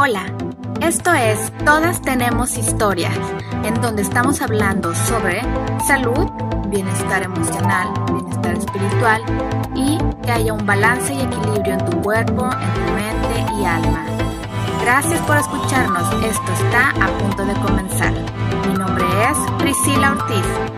Hola, esto es Todas tenemos historias, en donde estamos hablando sobre salud, bienestar emocional, bienestar espiritual y que haya un balance y equilibrio en tu cuerpo, en tu mente y alma. Gracias por escucharnos, esto está a punto de comenzar. Mi nombre es Priscila Ortiz.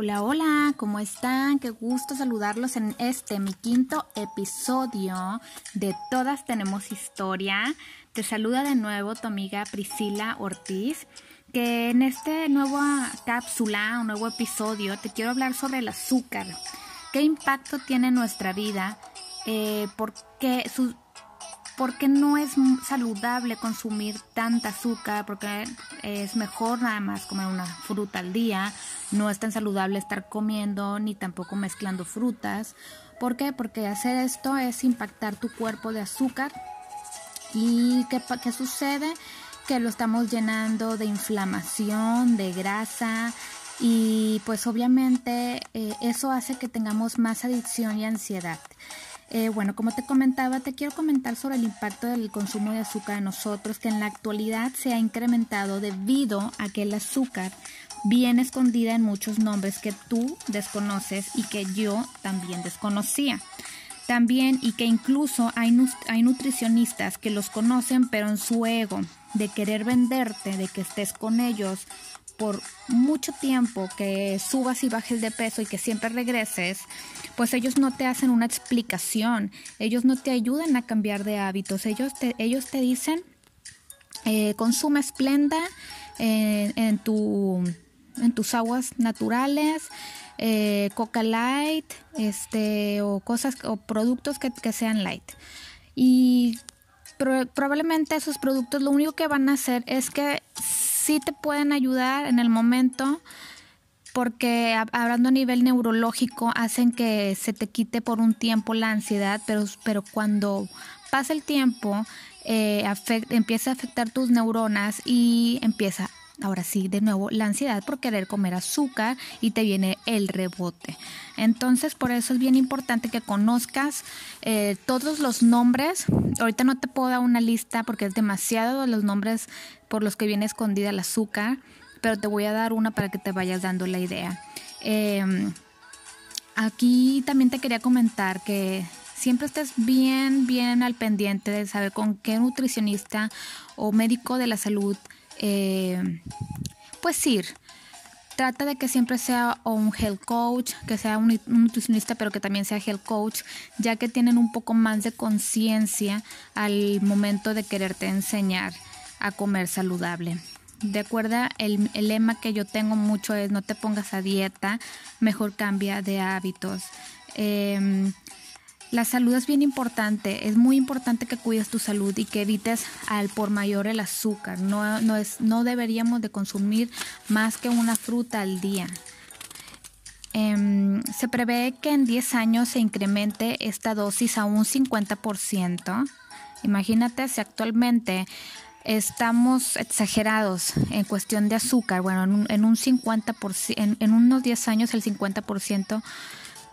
Hola, hola, ¿cómo están? Qué gusto saludarlos en este, mi quinto episodio de Todas Tenemos Historia. Te saluda de nuevo tu amiga Priscila Ortiz, que en este nueva cápsula, un nuevo episodio, te quiero hablar sobre el azúcar. ¿Qué impacto tiene en nuestra vida? Eh, ¿Por qué su no es saludable consumir tanta azúcar, porque es mejor nada más comer una fruta al día, no es tan saludable estar comiendo ni tampoco mezclando frutas. ¿Por qué? Porque hacer esto es impactar tu cuerpo de azúcar y ¿qué, sucede? Que lo estamos llenando de inflamación, de grasa, y pues obviamente eh, eso hace que tengamos más adicción y ansiedad. Eh, bueno, como te comentaba, te quiero comentar sobre el impacto del consumo de azúcar en nosotros, que en la actualidad se ha incrementado debido a que el azúcar viene escondida en muchos nombres que tú desconoces y que yo también desconocía. También y que incluso hay, hay nutricionistas que los conocen, pero en su ego de querer venderte, de que estés con ellos por mucho tiempo, que subas y bajes de peso y que siempre regreses, pues ellos no te hacen una explicación, ellos no te ayudan a cambiar de hábitos, ellos te, ellos te dicen, eh, consume esplenda eh, en, tu, en tus aguas naturales, eh, Coca Light, este, o cosas, o productos que, que sean light. Y probablemente esos productos lo único que van a hacer es que sí te pueden ayudar en el momento porque hablando a nivel neurológico hacen que se te quite por un tiempo la ansiedad, pero, pero cuando pasa el tiempo eh, empieza a afectar tus neuronas y empieza ahora sí, de nuevo, la ansiedad por querer comer azúcar y te viene el rebote. Entonces, por eso es bien importante que conozcas eh, todos los nombres. Ahorita no te puedo dar una lista porque es demasiado los nombres por los que viene escondida el azúcar, pero te voy a dar una para que te vayas dando la idea. Em, aquí también te quería comentar que siempre estés bien, bien al pendiente de saber con qué nutricionista o médico de la salud eh, pues ir. Trata de que siempre sea un health coach, que sea un, nutricionista, pero que también sea health coach, ya que tienen un poco más de conciencia al momento de quererte enseñar a comer saludable. De acuerdo, el, lema que yo tengo mucho es no te pongas a dieta, mejor cambia de hábitos. Eh, la salud es bien importante, es muy importante que cuides tu salud y que evites al por mayor el azúcar. No, no, es, no deberíamos de consumir más que una fruta al día. Em, se prevé que en 10 años se incremente esta dosis a un 50%. Imagínate si actualmente estamos exagerados en cuestión de azúcar, bueno, en un, en un 50%, en, en unos 10 años el 50%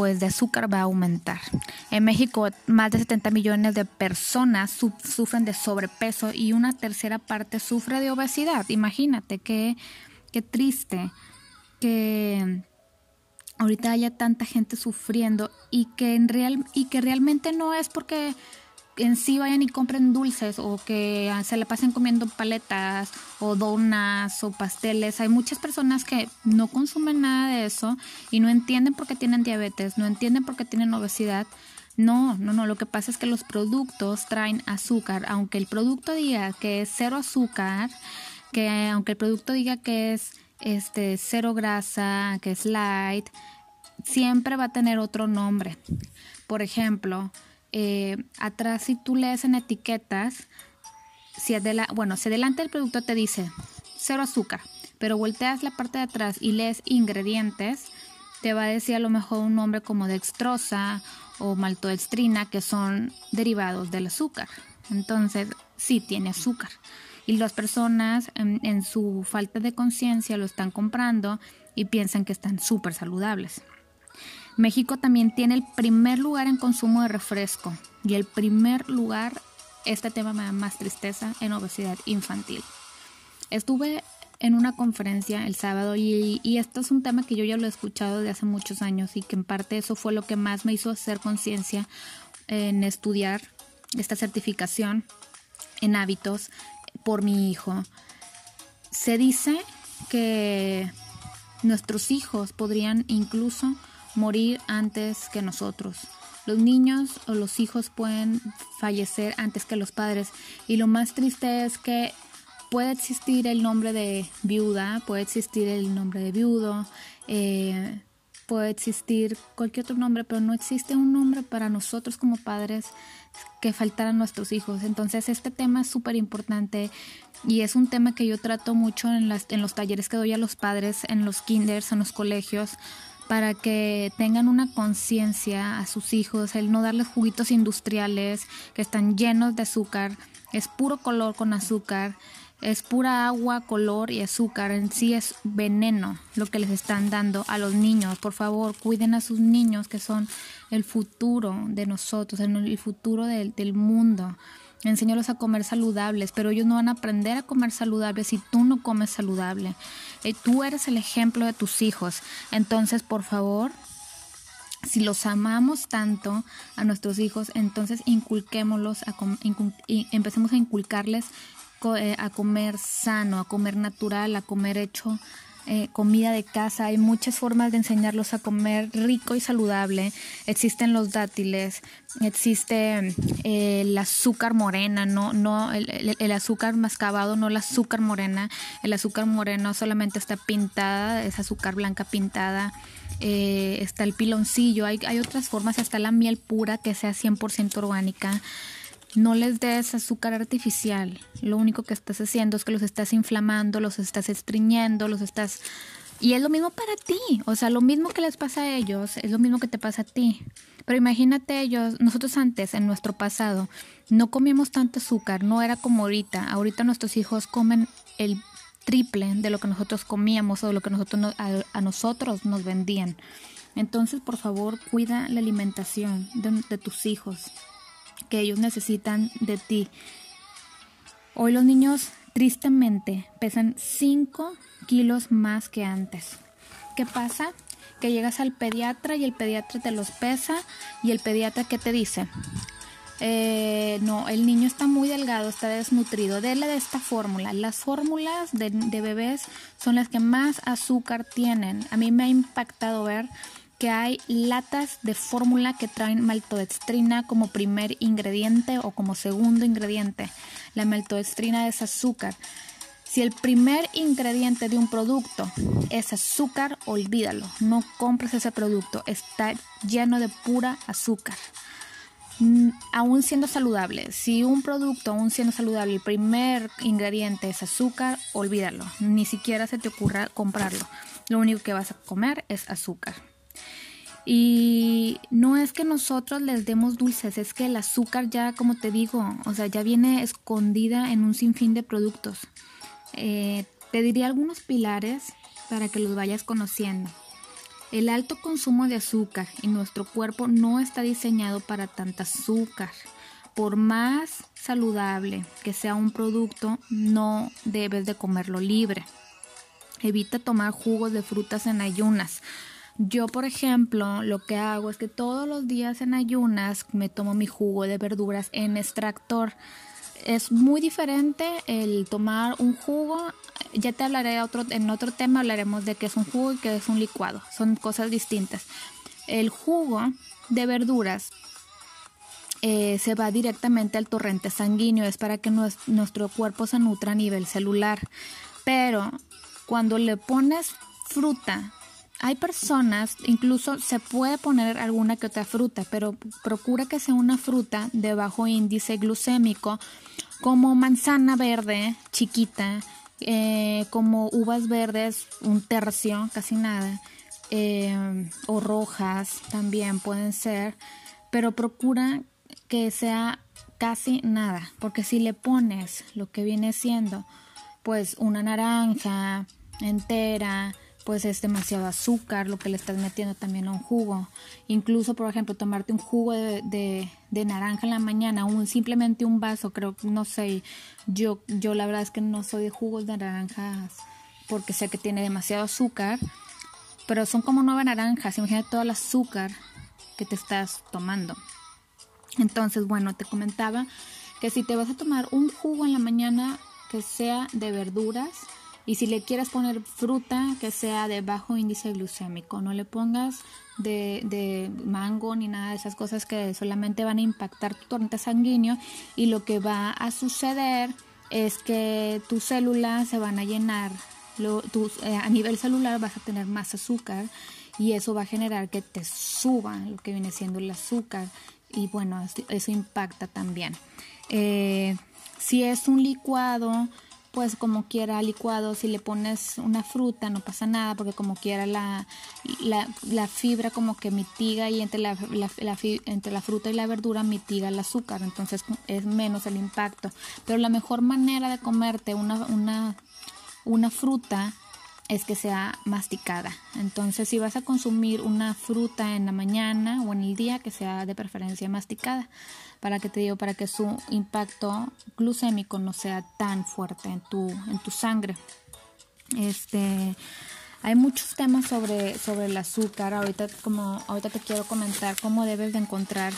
pues de azúcar va a aumentar. En México, más de 70 millones de personas sufren de sobrepeso y una tercera parte sufre de obesidad. Imagínate qué, qué triste que ahorita haya tanta gente sufriendo y que en real y que realmente no es porque en sí vayan y compren dulces o que se le pasen comiendo paletas o donas o pasteles. Hay muchas personas que no consumen nada de eso y no entienden por qué tienen diabetes, no entienden por qué tienen obesidad. No, no, no, lo que pasa es que los productos traen azúcar, aunque el producto diga que es cero azúcar, que aunque el producto diga que es este cero grasa, que es light, siempre va a tener otro nombre. Por ejemplo, eh, atrás si tú lees en etiquetas, si la bueno, si adelante el producto te dice cero azúcar, pero volteas la parte de atrás y lees ingredientes, te va a decir a lo mejor un nombre como dextrosa o maltodextrina, que son derivados del azúcar. Entonces, sí tiene azúcar. Y las personas en, en su falta de conciencia lo están comprando y piensan que están súper saludables. México también tiene el primer lugar en consumo de refresco. Y el primer lugar, este tema me da más tristeza en obesidad infantil. Estuve en una conferencia el sábado y, esto es un tema que yo ya lo he escuchado de hace muchos años y que en parte eso fue lo que más me hizo hacer conciencia en estudiar esta certificación en hábitos por mi hijo. Se dice que nuestros hijos podrían incluso morir antes que nosotros. Los niños o los hijos pueden fallecer antes que los padres y lo más triste es que puede existir el nombre de viuda, puede existir el nombre de viudo, eh, puede existir cualquier otro nombre, pero no existe un nombre para nosotros como padres que faltaran nuestros hijos. Entonces este tema es súper importante y es un tema que yo trato mucho en, las, en los talleres que doy a los padres, en los kinders, en los colegios, para que tengan una conciencia a sus hijos, el no darles juguitos industriales que están llenos de azúcar, es puro color con azúcar, es pura agua, color y azúcar, en sí es veneno lo que les están dando a los niños. Por favor, cuiden a sus niños que son el futuro de nosotros, el futuro del, del mundo. Enséñalos a comer saludables, pero ellos no van a aprender a comer saludable si tú no comes saludable. Eh, tú eres el ejemplo de tus hijos. Entonces, por favor, si los amamos tanto a nuestros hijos, entonces inculquémoslos, a empecemos a inculcarles eh, a comer sano, a comer natural, a comer hecho eh, comida de casa, hay muchas formas de enseñarlos a comer rico y saludable. Existen los dátiles, existe eh, el azúcar morena, no, no el, azúcar mascabado, no el azúcar morena. El azúcar moreno solamente está pintada, es azúcar blanca pintada. Eh, está el piloncillo, hay, hay otras formas, hasta la miel pura que sea 100% orgánica. No les des azúcar artificial. Lo único que estás haciendo es que los estás inflamando, los estás estriñendo, los estás... Y es lo mismo para ti. O sea, lo mismo que les pasa a ellos, es lo mismo que te pasa a ti. Pero imagínate ellos, nosotros antes, en nuestro pasado, no comíamos tanto azúcar, no era como ahorita. Ahorita nuestros hijos comen el triple de lo que nosotros comíamos o de lo que nosotros a, nosotros nos vendían. Entonces, por favor, cuida la alimentación de tus hijos que ellos necesitan de ti. Hoy los niños tristemente pesan 5 kilos más que antes. ¿Qué pasa? Que llegas al pediatra y el pediatra te los pesa y el pediatra ¿qué te dice? Eh, no, el niño está muy delgado, está desnutrido. Dele de esta fórmula. Las fórmulas de, de bebés son las que más azúcar tienen. A mí me ha impactado ver que hay latas de fórmula que traen maltodextrina como primer ingrediente o como segundo ingrediente. La maltodextrina es azúcar. Si el primer ingrediente de un producto es azúcar, olvídalo. No compres ese producto. Está lleno de pura azúcar. Mm, aún siendo saludable, si un producto, aún siendo saludable, el primer ingrediente es azúcar, olvídalo. Ni siquiera se te ocurra comprarlo. Lo único que vas a comer es azúcar. Y no es que nosotros les demos dulces, es que el azúcar ya, como te digo, o sea, ya viene escondida en un sinfín de productos. Eh, te diría algunos pilares para que los vayas conociendo. El alto consumo de azúcar y nuestro cuerpo no está diseñado para tanta azúcar. Por más saludable que sea un producto, no debes de comerlo libre. Evita tomar jugos de frutas en ayunas. Yo, por ejemplo, lo que hago es que todos los días en ayunas me tomo mi jugo de verduras en extractor. Es muy diferente el tomar un jugo. Ya te hablaré en otro tema, hablaremos de qué es un jugo y qué es un licuado. Son cosas distintas. El jugo de verduras eh, se va directamente al torrente sanguíneo. Es para que nuestro cuerpo se nutra a nivel celular. Pero cuando le pones fruta hay personas, incluso se puede poner alguna que otra fruta, pero procura que sea una fruta de bajo índice glucémico, como manzana verde chiquita, eh, como uvas verdes un tercio, casi nada, eh, o rojas también pueden ser, pero procura que sea casi nada, porque si le pones lo que viene siendo, pues una naranja entera, pues es demasiado azúcar lo que le estás metiendo también a un jugo. Incluso, por ejemplo, tomarte un jugo de, de, naranja en la mañana, un, simplemente un vaso, creo, no sé, yo, yo la verdad es que no soy de jugos de naranjas porque sé que tiene demasiado azúcar, pero son como nueve naranjas, imagínate todo el azúcar que te estás tomando. Entonces, bueno, te comentaba que si te vas a tomar un jugo en la mañana que sea de verduras, y si le quieres poner fruta que sea de bajo índice glucémico, no le pongas de, de, mango ni nada de esas cosas que solamente van a impactar tu torrente sanguíneo y lo que va a suceder es que tus células se van a llenar, lo, eh, a nivel celular vas a tener más azúcar y eso va a generar que te suba lo que viene siendo el azúcar y bueno, eso impacta también. Eh, si es un licuado, pues como quiera licuado, si le pones una fruta no pasa nada porque como quiera la, la, fibra como que mitiga y entre la, entre la fruta y la verdura mitiga el azúcar, entonces es menos el impacto. Pero la mejor manera de comerte una, una, una fruta es que sea masticada. Entonces, si vas a consumir una fruta en la mañana o en el día, que sea de preferencia masticada, para que te digo, para que su impacto glucémico no sea tan fuerte en tu, en tu sangre. Este, hay muchos temas sobre, sobre el azúcar. Ahorita, como, ahorita te quiero comentar cómo debes de encontrar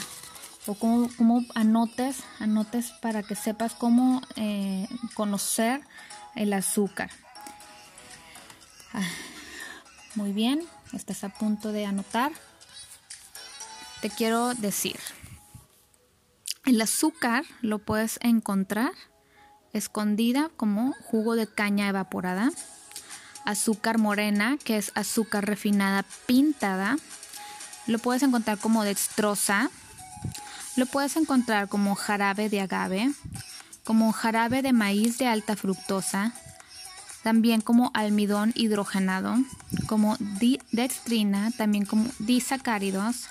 o cómo, cómo anotes, anotes para que sepas cómo eh, conocer el azúcar. Ah, muy bien, estás a punto de anotar. Te quiero decir, el azúcar lo puedes encontrar escondida como jugo de caña evaporada, azúcar morena, que es azúcar refinada pintada, lo puedes encontrar como dextrosa, lo puedes encontrar como jarabe de agave, como jarabe de maíz de alta fructosa, también como almidón hidrogenado, como dextrina, también como disacáridos,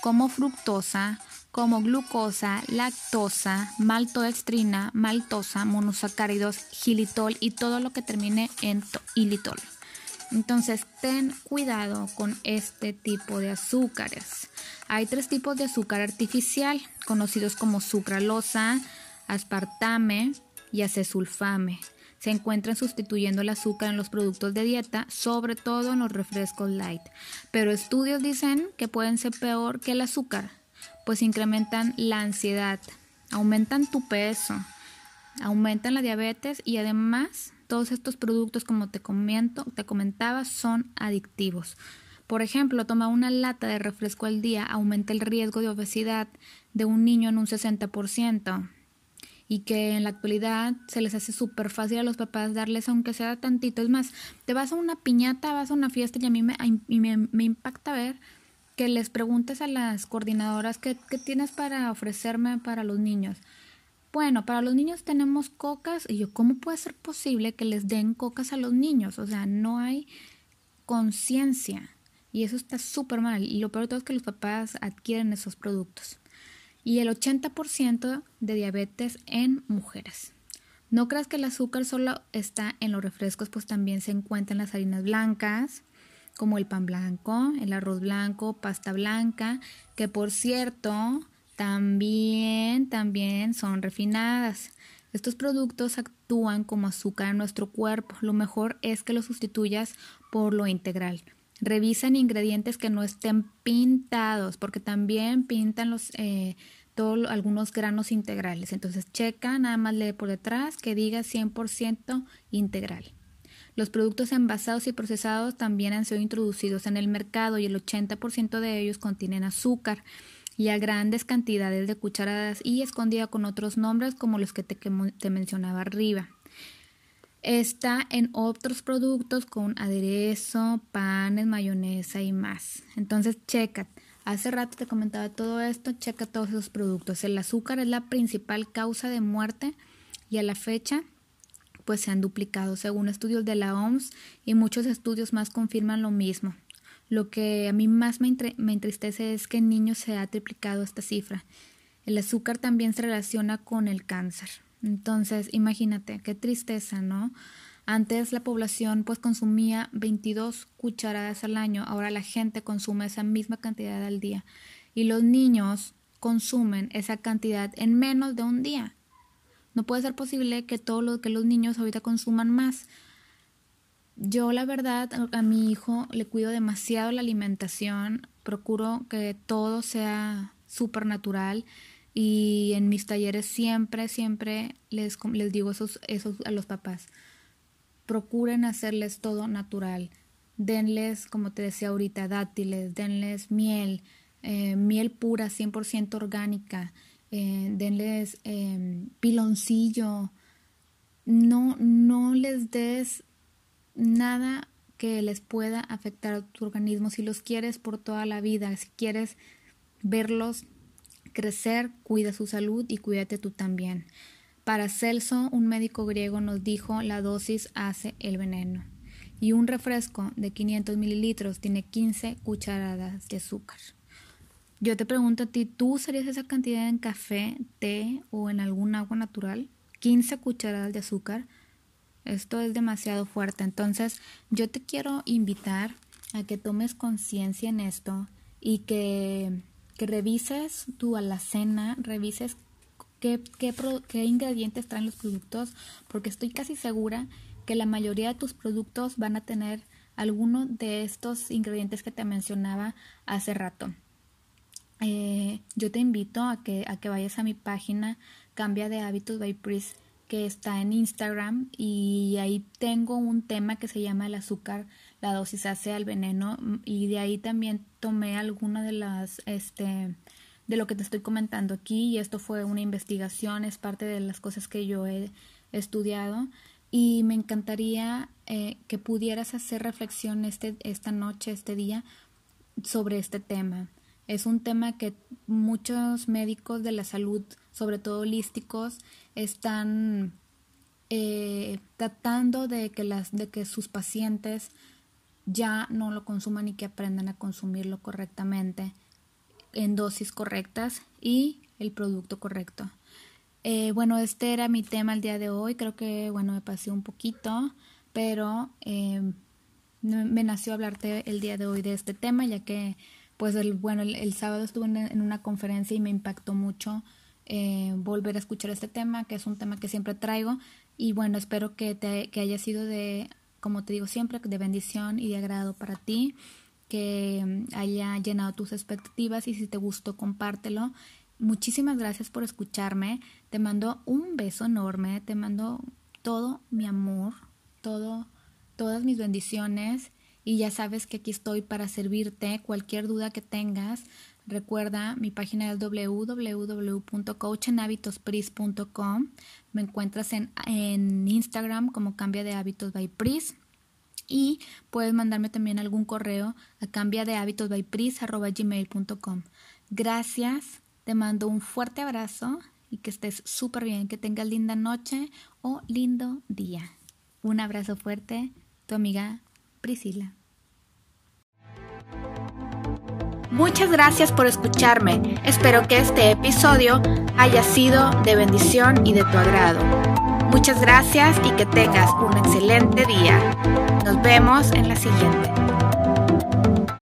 como fructosa, como glucosa, lactosa, maltodextrina, maltosa, monosacáridos, gilitol y todo lo que termine en ilitol. Entonces, ten cuidado con este tipo de azúcares. Hay tres tipos de azúcar artificial, conocidos como sucralosa, aspartame y acesulfame se encuentran sustituyendo el azúcar en los productos de dieta, sobre todo en los refrescos light. Pero estudios dicen que pueden ser peor que el azúcar, pues incrementan la ansiedad, aumentan tu peso, aumentan la diabetes y además todos estos productos, como te comento, te comentaba, son adictivos. Por ejemplo, toma una lata de refresco al día aumenta el riesgo de obesidad de un niño en un 60% y que en la actualidad se les hace súper fácil a los papás darles aunque sea tantito. Es más, te vas a una piñata, vas a una fiesta y a mí me, impacta ver que les preguntes a las coordinadoras qué, qué tienes para ofrecerme para los niños. Bueno, para los niños tenemos cocas y yo, ¿cómo puede ser posible que les den cocas a los niños? O sea, no hay conciencia y eso está súper mal. Y lo peor de todo es que los papás adquieren esos productos y el 80% de diabetes en mujeres. No creas que el azúcar solo está en los refrescos, pues también se encuentra en las harinas blancas, como el pan blanco, el arroz blanco, pasta blanca, que por cierto también, también son refinadas. Estos productos actúan como azúcar en nuestro cuerpo. Lo mejor es que lo sustituyas por lo integral. Revisen ingredientes que no estén pintados, porque también pintan los eh, algunos granos integrales. Entonces checa, nada más lee por detrás que diga 100% integral. Los productos envasados y procesados también han sido introducidos en el mercado y el 80% de ellos contienen azúcar y a grandes cantidades de cucharadas y escondida con otros nombres como los que te, te mencionaba arriba está en otros productos con aderezo, panes, mayonesa y más. Entonces, checa. Hace rato te comentaba todo esto, checa todos esos productos. El azúcar es la principal causa de muerte y a la fecha pues se han duplicado según estudios de la OMS y muchos estudios más confirman lo mismo. Lo que a mí más me, me entristece es que en niños se ha triplicado esta cifra. El azúcar también se relaciona con el cáncer. Entonces, imagínate, qué tristeza, ¿no? Antes la población pues consumía 22 cucharadas al año, ahora la gente consume esa misma cantidad al día y los niños consumen esa cantidad en menos de un día. No puede ser posible que todo lo que los niños ahorita consuman más. Yo la verdad a mi hijo le cuido demasiado la alimentación, procuro que todo sea súper natural y en mis talleres siempre, siempre les, les digo eso, eso a los papás. Procuren hacerles todo natural. Denles, como te decía ahorita, dátiles, denles miel, eh, miel pura, 100% orgánica, eh, denles em, piloncillo. No, no les des nada que les pueda afectar a tu organismo si los quieres por toda la vida, si quieres verlos crecer, cuida su salud y cuídate tú también. Para Celso, un médico griego nos dijo la dosis hace el veneno. Y un refresco de 500 mililitros tiene 15 cucharadas de azúcar. Yo te pregunto a ti, ¿tú usarías esa cantidad en café, té o en algún agua natural? 15 cucharadas de azúcar. Esto es demasiado fuerte. Entonces, yo te quiero invitar a que tomes conciencia en esto y que que revises tu alacena, revises qué, qué, qué ingredientes traen los productos, porque estoy casi segura que la mayoría de tus productos van a tener alguno de estos ingredientes que te mencionaba hace rato. Eh, yo te invito a que, a que vayas a mi página Cambia de Hábitos by Pris que está en Instagram y ahí tengo un tema que se llama el azúcar, la dosis hace al veneno y de ahí también tomé alguna de las, este, de lo que te estoy comentando aquí y esto fue una investigación, es parte de las cosas que yo he estudiado y me encantaría eh, que pudieras hacer reflexión este, esta noche, este día sobre este tema. Es un tema que muchos médicos de la salud, sobre todo holísticos, están eh, tratando de que, las, de que sus pacientes ya no lo consuman y que aprendan a consumirlo correctamente en dosis correctas y el producto correcto. Eh, bueno, este era mi tema el día de hoy. Creo que, bueno, me pasé un poquito, pero eh, me nació hablarte el día de hoy de este tema, ya que pues el, bueno, el, sábado estuve en, una conferencia y me impactó mucho eh, volver a escuchar este tema, que es un tema que siempre traigo. Y bueno, espero que, te, que haya sido de, como te digo siempre, de bendición y de agrado para ti, que mm, haya llenado tus expectativas y si te gustó, compártelo. Muchísimas gracias por escucharme. Te mando un beso enorme, te mando todo mi amor, todo, todas mis bendiciones y ya sabes que aquí estoy para servirte. Cualquier duda que tengas, recuerda mi página es www.coachenhabitospris.com. Me encuentras en, en Instagram como Cambia de Hábitos by Pris. Y puedes mandarme también algún correo a cambia de hábitos by gmail.com. Gracias, te mando un fuerte abrazo y que estés súper bien, que tengas linda noche o lindo día. Un abrazo fuerte, tu amiga Priscila. Muchas gracias por escucharme. Espero que este episodio haya sido de bendición y de tu agrado. Muchas gracias y que tengas un excelente día. Nos vemos en la siguiente.